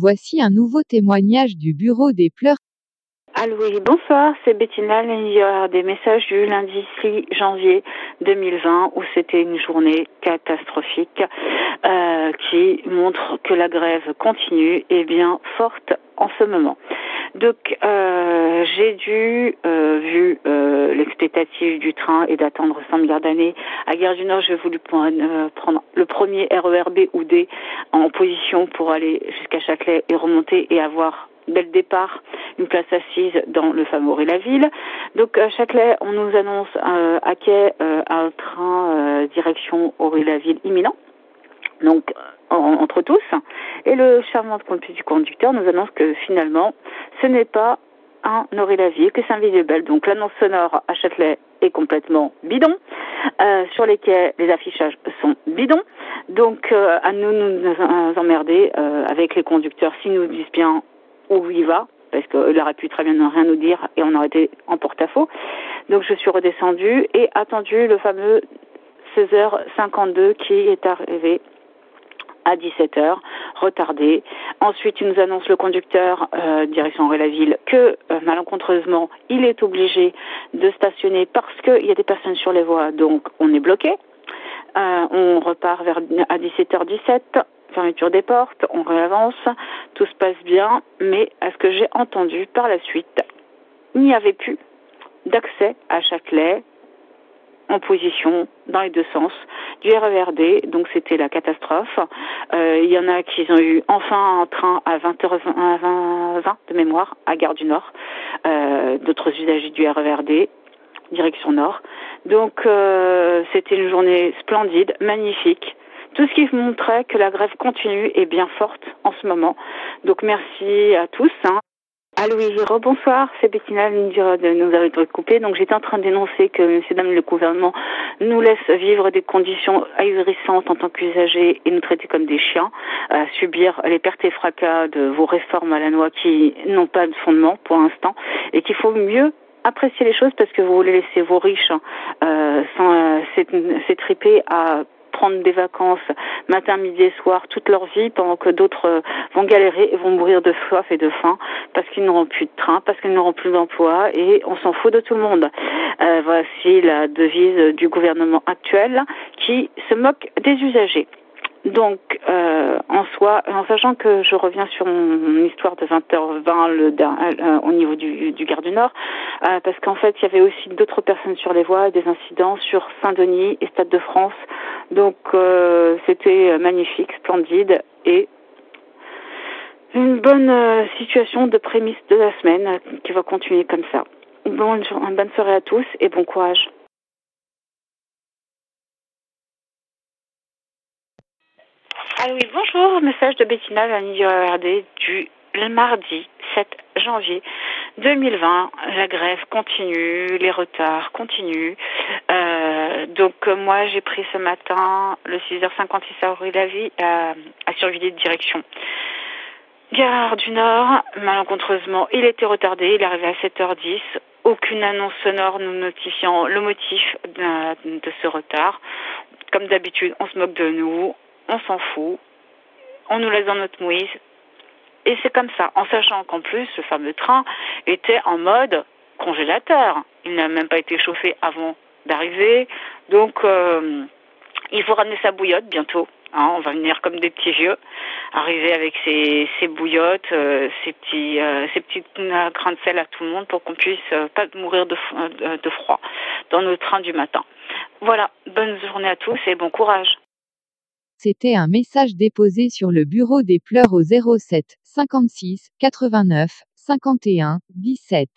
Voici un nouveau témoignage du Bureau des pleurs. Allô, bonsoir, c'est Bettina, a des messages du lundi 6 janvier 2020 où c'était une journée catastrophique euh, qui montre que la grève continue et bien forte en ce moment. Donc euh, j'ai dû, euh, vu euh, l'expectative du train et d'attendre 100 milliards d'années, à Gare du Nord, j'ai voulu prendre, prendre, le premier RERB ou D en position pour aller jusqu'à Châtelet et remonter et avoir dès le départ une place assise dans le fameux la ville. Donc à Châtelet, on nous annonce euh, à quai euh, un train euh, direction la ville imminent. Donc entre tous. Et le charmant conducteur du conducteur nous annonce que finalement, ce n'est pas un la ville que c'est un visuel. Donc l'annonce sonore à Châtelet est complètement bidon. Euh, sur les quais, les affichages sont bidons. Donc euh, à nous nous emmerder euh, avec les conducteurs s'ils nous disent bien où il va, parce qu'il aurait pu très bien ne rien nous dire et on aurait été en porte-à-faux. Donc je suis redescendue et attendu le fameux 16h52 qui est arrivé à 17h, retardé. Ensuite, il nous annonce le conducteur euh, direction la ville que euh, malencontreusement, il est obligé de stationner parce qu'il y a des personnes sur les voies, donc on est bloqué. Euh, on repart vers à 17h17 fermeture des portes, on réavance, tout se passe bien, mais à ce que j'ai entendu par la suite, il n'y avait plus d'accès à Châtelet en position dans les deux sens du RERD, donc c'était la catastrophe. Euh, il y en a qui ont eu enfin un train à 20h20 20, de mémoire à Gare du Nord, euh, d'autres usagers du RERD direction nord. Donc euh, c'était une journée splendide, magnifique. Tout ce qui montrait que la grève continue est bien forte en ce moment. Donc merci à tous. Hein. Allô, c'est Bettina nous avoir été coupé. Donc j'étais en train dénoncer que, monsieur, dame, le gouvernement nous laisse vivre des conditions ahurissantes en tant qu'usagers et nous traiter comme des chiens, à subir les pertes et fracas de vos réformes à la loi qui n'ont pas de fondement pour l'instant et qu'il faut mieux apprécier les choses parce que vous voulez laisser vos riches euh, s'étriper à prendre des vacances matin, midi et soir toute leur vie pendant que d'autres euh, vont galérer et vont mourir de soif et de faim parce qu'ils n'auront plus de train, parce qu'ils n'auront plus d'emploi et on s'en fout de tout le monde. Euh, voici la devise du gouvernement actuel qui se moque des usagers. Donc, euh, en soi, en sachant que je reviens sur mon histoire de 20h20 le, euh, au niveau du, Gare du Nord, euh, parce qu'en fait, il y avait aussi d'autres personnes sur les voies, des incidents sur Saint-Denis et Stade de France. Donc, euh, c'était magnifique, splendide et une bonne euh, situation de prémisse de la semaine qui va continuer comme ça. Bonne, bonne soirée à tous et bon courage. Ah oui, bonjour, message de Bettina, la RD du mardi 7 janvier 2020. La grève continue, les retards continuent. Euh, donc moi j'ai pris ce matin le 6h56 à la Vie à, à de direction. Gare du Nord, malencontreusement, il était retardé, il est arrivé à 7h10. Aucune annonce sonore nous notifiant le motif de ce retard. Comme d'habitude, on se moque de nous, on s'en fout, on nous laisse dans notre mouise. Et c'est comme ça, en sachant qu'en plus, le fameux train était en mode congélateur. Il n'a même pas été chauffé avant d'arriver. Donc, euh, il faut ramener sa bouillotte bientôt. Hein, on va venir comme des petits vieux, arriver avec ses, bouillottes, euh, ses petits, euh, ses petites grains de sel à tout le monde pour qu'on puisse pas mourir de, de froid dans nos trains du matin. Voilà, bonne journée à tous et bon courage. C'était un message déposé sur le bureau des pleurs au 07 56 89 51 17.